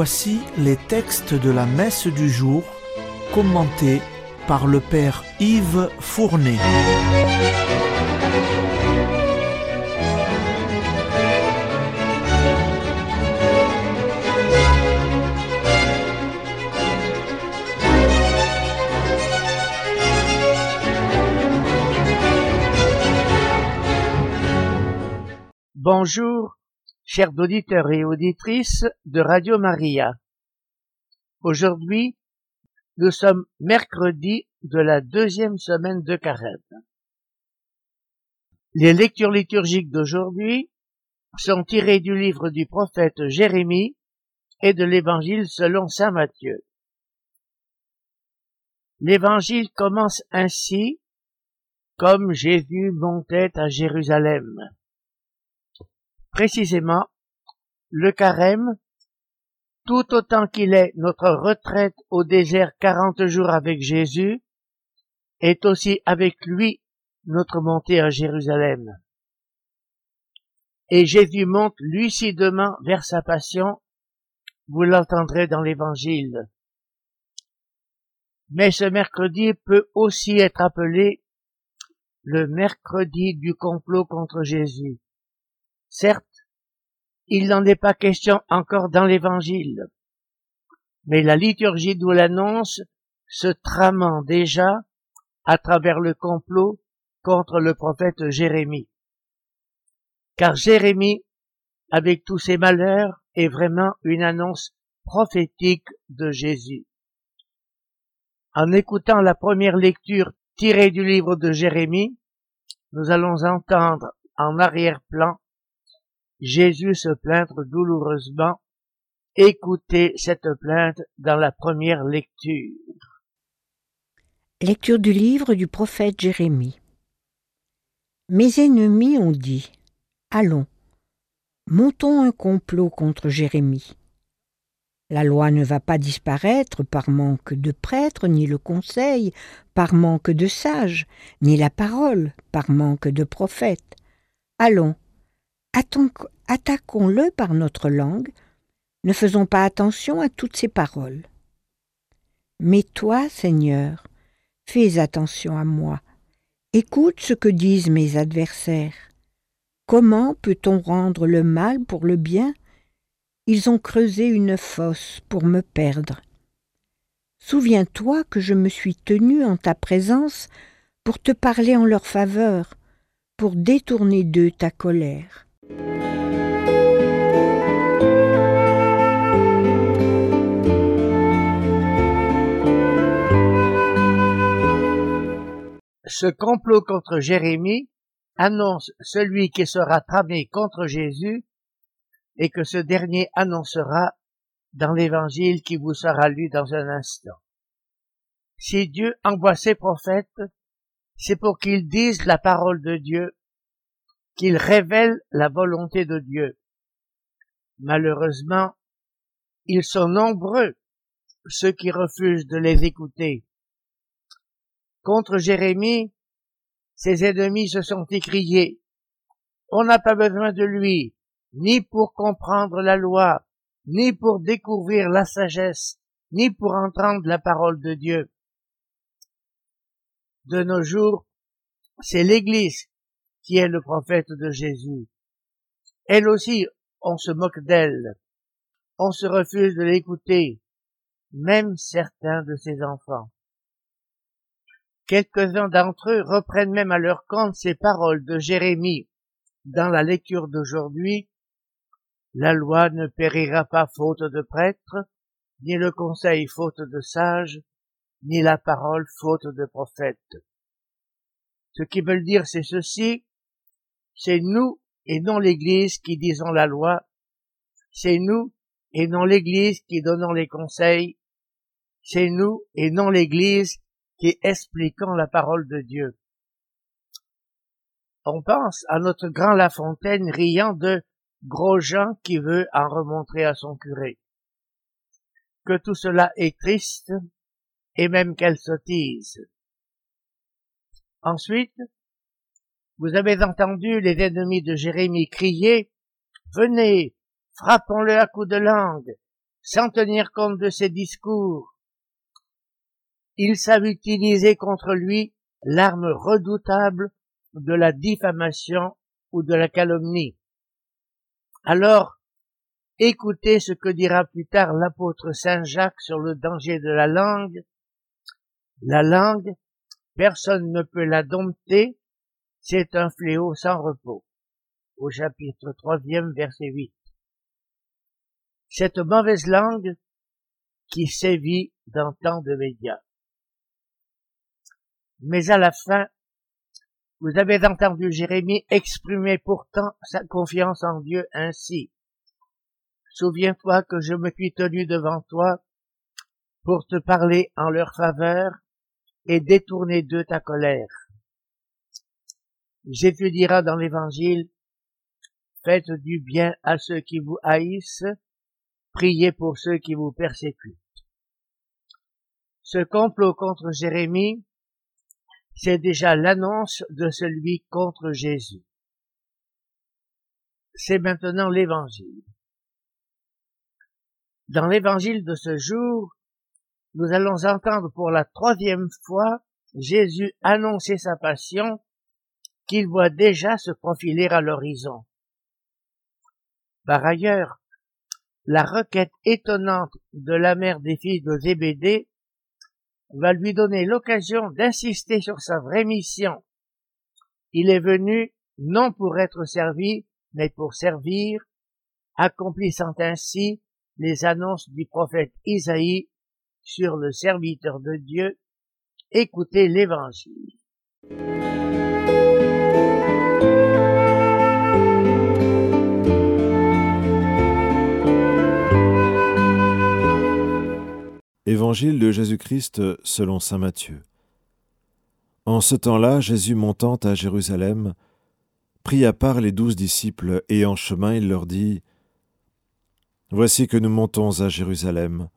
Voici les textes de la messe du jour commentés par le Père Yves Fournet. Bonjour, chers auditeurs et auditrices de Radio Maria. Aujourd'hui, nous sommes mercredi de la deuxième semaine de carême. Les lectures liturgiques d'aujourd'hui sont tirées du livre du prophète Jérémie et de l'évangile selon saint Matthieu. L'évangile commence ainsi, comme Jésus montait à Jérusalem. Précisément, le carême tout autant qu'il est notre retraite au désert quarante jours avec Jésus, est aussi avec lui notre montée à Jérusalem. Et Jésus monte lucidement vers sa passion, vous l'entendrez dans l'évangile. Mais ce mercredi peut aussi être appelé le mercredi du complot contre Jésus. Certes, il n'en est pas question encore dans l'Évangile. Mais la liturgie nous l'annonce se tramant déjà à travers le complot contre le prophète Jérémie. Car Jérémie, avec tous ses malheurs, est vraiment une annonce prophétique de Jésus. En écoutant la première lecture tirée du livre de Jérémie, nous allons entendre en arrière-plan Jésus se plaindre douloureusement. Écoutez cette plainte dans la première lecture. Lecture du livre du prophète Jérémie. Mes ennemis ont dit Allons, montons un complot contre Jérémie. La loi ne va pas disparaître par manque de prêtres, ni le conseil par manque de sages, ni la parole par manque de prophètes. Allons, attaquons-le par notre langue, ne faisons pas attention à toutes ces paroles. Mais toi, Seigneur, fais attention à moi, écoute ce que disent mes adversaires. Comment peut-on rendre le mal pour le bien? Ils ont creusé une fosse pour me perdre. Souviens-toi que je me suis tenu en ta présence pour te parler en leur faveur, pour détourner d'eux ta colère. Ce complot contre Jérémie annonce celui qui sera tramé contre Jésus et que ce dernier annoncera dans l'évangile qui vous sera lu dans un instant. Si Dieu envoie ses prophètes, c'est pour qu'ils disent la parole de Dieu qu'il révèle la volonté de Dieu. Malheureusement, ils sont nombreux ceux qui refusent de les écouter. Contre Jérémie, ses ennemis se sont écriés. On n'a pas besoin de lui, ni pour comprendre la loi, ni pour découvrir la sagesse, ni pour entendre la parole de Dieu. De nos jours, c'est l'Église qui est le prophète de Jésus. Elle aussi, on se moque d'elle. On se refuse de l'écouter, même certains de ses enfants. Quelques-uns d'entre eux reprennent même à leur compte ces paroles de Jérémie dans la lecture d'aujourd'hui. La loi ne périra pas faute de prêtres, ni le conseil faute de sages, ni la parole faute de prophètes. Ce qui veulent dire c'est ceci, c'est nous et non l'Église qui disons la loi. C'est nous et non l'Église qui donnons les conseils. C'est nous et non l'Église qui expliquons la parole de Dieu. On pense à notre grand La Fontaine riant de Grosjean qui veut en remontrer à son curé. Que tout cela est triste et même qu'elle sottise. Ensuite, vous avez entendu les ennemis de Jérémie crier Venez, frappons-le à coups de langue, sans tenir compte de ses discours. Ils savent utiliser contre lui l'arme redoutable de la diffamation ou de la calomnie. Alors, écoutez ce que dira plus tard l'apôtre Saint Jacques sur le danger de la langue. La langue, personne ne peut la dompter, c'est un fléau sans repos. Au chapitre 3 verset 8. Cette mauvaise langue qui sévit dans tant de médias. Mais à la fin, vous avez entendu Jérémie exprimer pourtant sa confiance en Dieu ainsi. Souviens-toi que je me suis tenu devant toi pour te parler en leur faveur et détourner d'eux ta colère. Jésus dira dans l'évangile, faites du bien à ceux qui vous haïssent, priez pour ceux qui vous persécutent. Ce complot contre Jérémie c'est déjà l'annonce de celui contre Jésus. C'est maintenant l'évangile. Dans l'évangile de ce jour, nous allons entendre pour la troisième fois Jésus annoncer sa passion qu'il voit déjà se profiler à l'horizon. Par ailleurs, la requête étonnante de la mère des fils de Zébédée va lui donner l'occasion d'insister sur sa vraie mission. Il est venu non pour être servi, mais pour servir, accomplissant ainsi les annonces du prophète Isaïe sur le serviteur de Dieu. Écoutez l'évangile. Évangile de Jésus-Christ selon Saint Matthieu. En ce temps-là, Jésus montant à Jérusalem, prit à part les douze disciples, et en chemin il leur dit, Voici que nous montons à Jérusalem.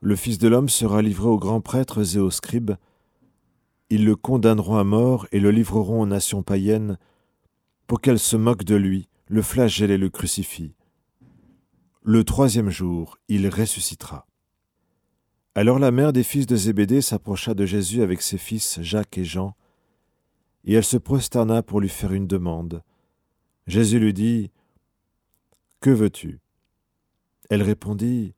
Le Fils de l'homme sera livré aux grands prêtres et aux scribes, ils le condamneront à mort et le livreront aux nations païennes, pour qu'elles se moquent de lui, le flagellent et le crucifient. Le troisième jour, il ressuscitera. Alors la mère des fils de Zébédée s'approcha de Jésus avec ses fils Jacques et Jean, et elle se prosterna pour lui faire une demande. Jésus lui dit, Que veux-tu? Elle répondit,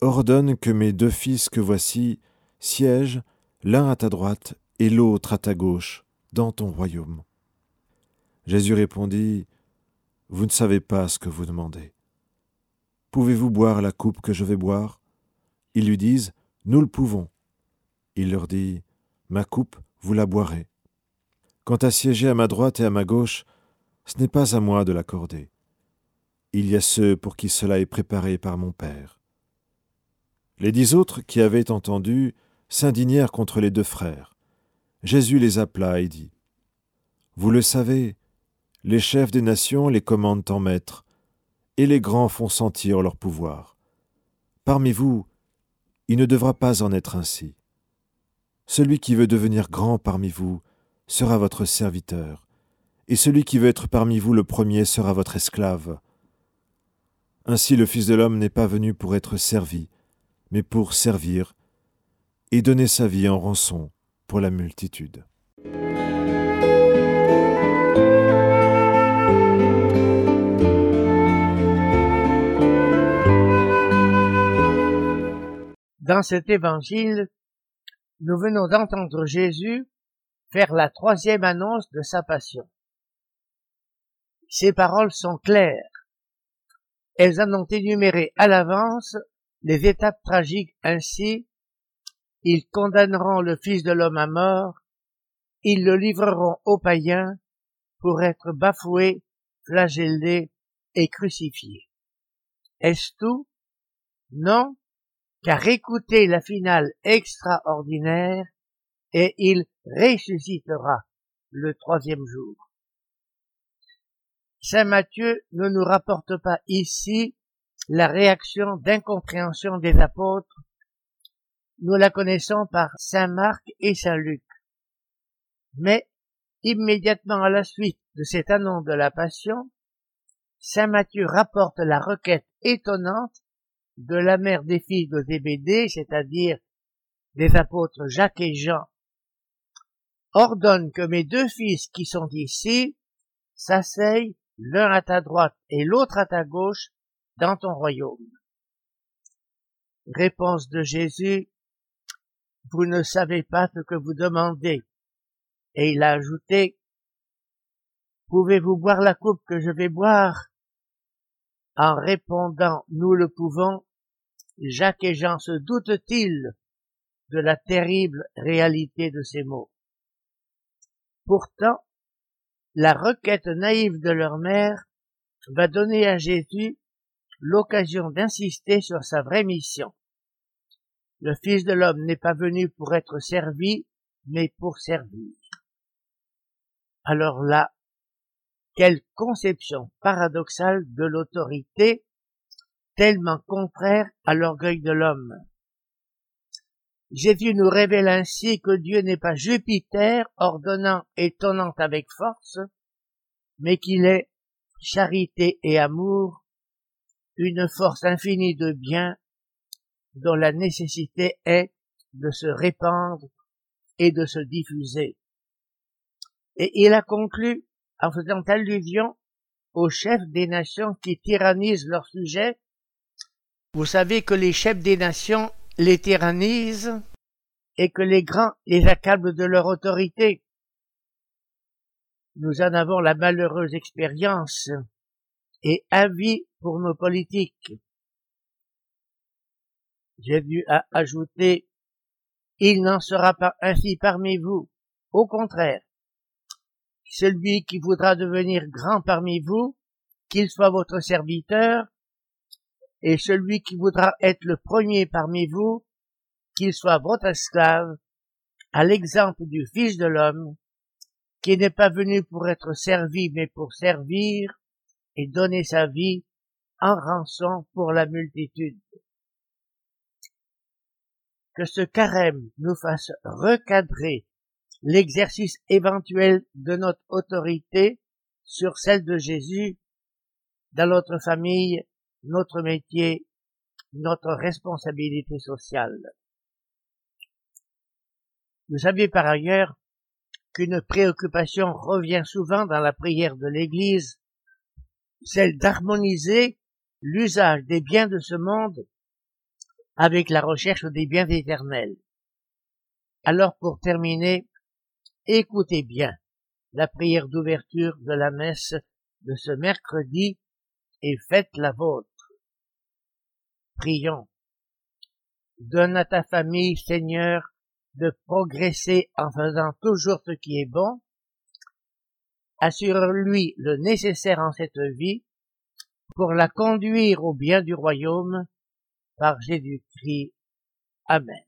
Ordonne que mes deux fils que voici siègent l'un à ta droite et l'autre à ta gauche dans ton royaume. Jésus répondit, Vous ne savez pas ce que vous demandez. Pouvez-vous boire la coupe que je vais boire? Ils lui disent Nous le pouvons. Il leur dit Ma coupe, vous la boirez. Quant à siéger à ma droite et à ma gauche, ce n'est pas à moi de l'accorder. Il y a ceux pour qui cela est préparé par mon Père. Les dix autres qui avaient entendu s'indignèrent contre les deux frères. Jésus les appela et dit Vous le savez, les chefs des nations les commandent en maître, et les grands font sentir leur pouvoir. Parmi vous, il ne devra pas en être ainsi. Celui qui veut devenir grand parmi vous sera votre serviteur, et celui qui veut être parmi vous le premier sera votre esclave. Ainsi le Fils de l'homme n'est pas venu pour être servi, mais pour servir, et donner sa vie en rançon pour la multitude. Dans cet évangile, nous venons d'entendre Jésus faire la troisième annonce de sa passion. Ces paroles sont claires. Elles en ont énuméré à l'avance les étapes tragiques ainsi. Ils condamneront le Fils de l'homme à mort, ils le livreront aux païens pour être bafoué, flagellé et crucifié. Est-ce tout? Non, car écoutez la finale extraordinaire, et il ressuscitera le troisième jour. Saint Matthieu ne nous rapporte pas ici la réaction d'incompréhension des apôtres. Nous la connaissons par Saint Marc et Saint Luc. Mais, immédiatement à la suite de cette annonce de la Passion, Saint Matthieu rapporte la requête étonnante de la mère des fils de Zébédée, c'est-à-dire des apôtres Jacques et Jean. Ordonne que mes deux fils qui sont ici s'asseyent l'un à ta droite et l'autre à ta gauche dans ton royaume. Réponse de Jésus, vous ne savez pas ce que vous demandez. Et il a ajouté, pouvez-vous boire la coupe que je vais boire? En répondant, nous le pouvons, Jacques et Jean se doutent-ils de la terrible réalité de ces mots? Pourtant, la requête naïve de leur mère va donner à Jésus l'occasion d'insister sur sa vraie mission. Le Fils de l'homme n'est pas venu pour être servi, mais pour servir. Alors là, quelle conception paradoxale de l'autorité, tellement contraire à l'orgueil de l'homme. Jésus nous révèle ainsi que Dieu n'est pas Jupiter ordonnant et tonnant avec force, mais qu'il est charité et amour, une force infinie de bien dont la nécessité est de se répandre et de se diffuser. Et il a conclu en faisant allusion aux chefs des nations qui tyrannisent leurs sujets. Vous savez que les chefs des nations les tyrannisent et que les grands les accablent de leur autorité. Nous en avons la malheureuse expérience et avis pour nos politiques. Jésus a ajouté, Il n'en sera pas ainsi parmi vous. Au contraire, celui qui voudra devenir grand parmi vous, qu'il soit votre serviteur, et celui qui voudra être le premier parmi vous, qu'il soit votre esclave, à l'exemple du Fils de l'homme, qui n'est pas venu pour être servi, mais pour servir et donner sa vie en rançon pour la multitude. Que ce carême nous fasse recadrer l'exercice éventuel de notre autorité sur celle de Jésus dans notre famille, notre métier, notre responsabilité sociale. Vous savez par ailleurs qu'une préoccupation revient souvent dans la prière de l'Église, celle d'harmoniser l'usage des biens de ce monde avec la recherche des biens éternels. Alors pour terminer, écoutez bien la prière d'ouverture de la messe de ce mercredi et faites la vôtre. Prions. Donne à ta famille, Seigneur, de progresser en faisant toujours ce qui est bon. Assure-lui le nécessaire en cette vie pour la conduire au bien du royaume par Jésus-Christ. Amen.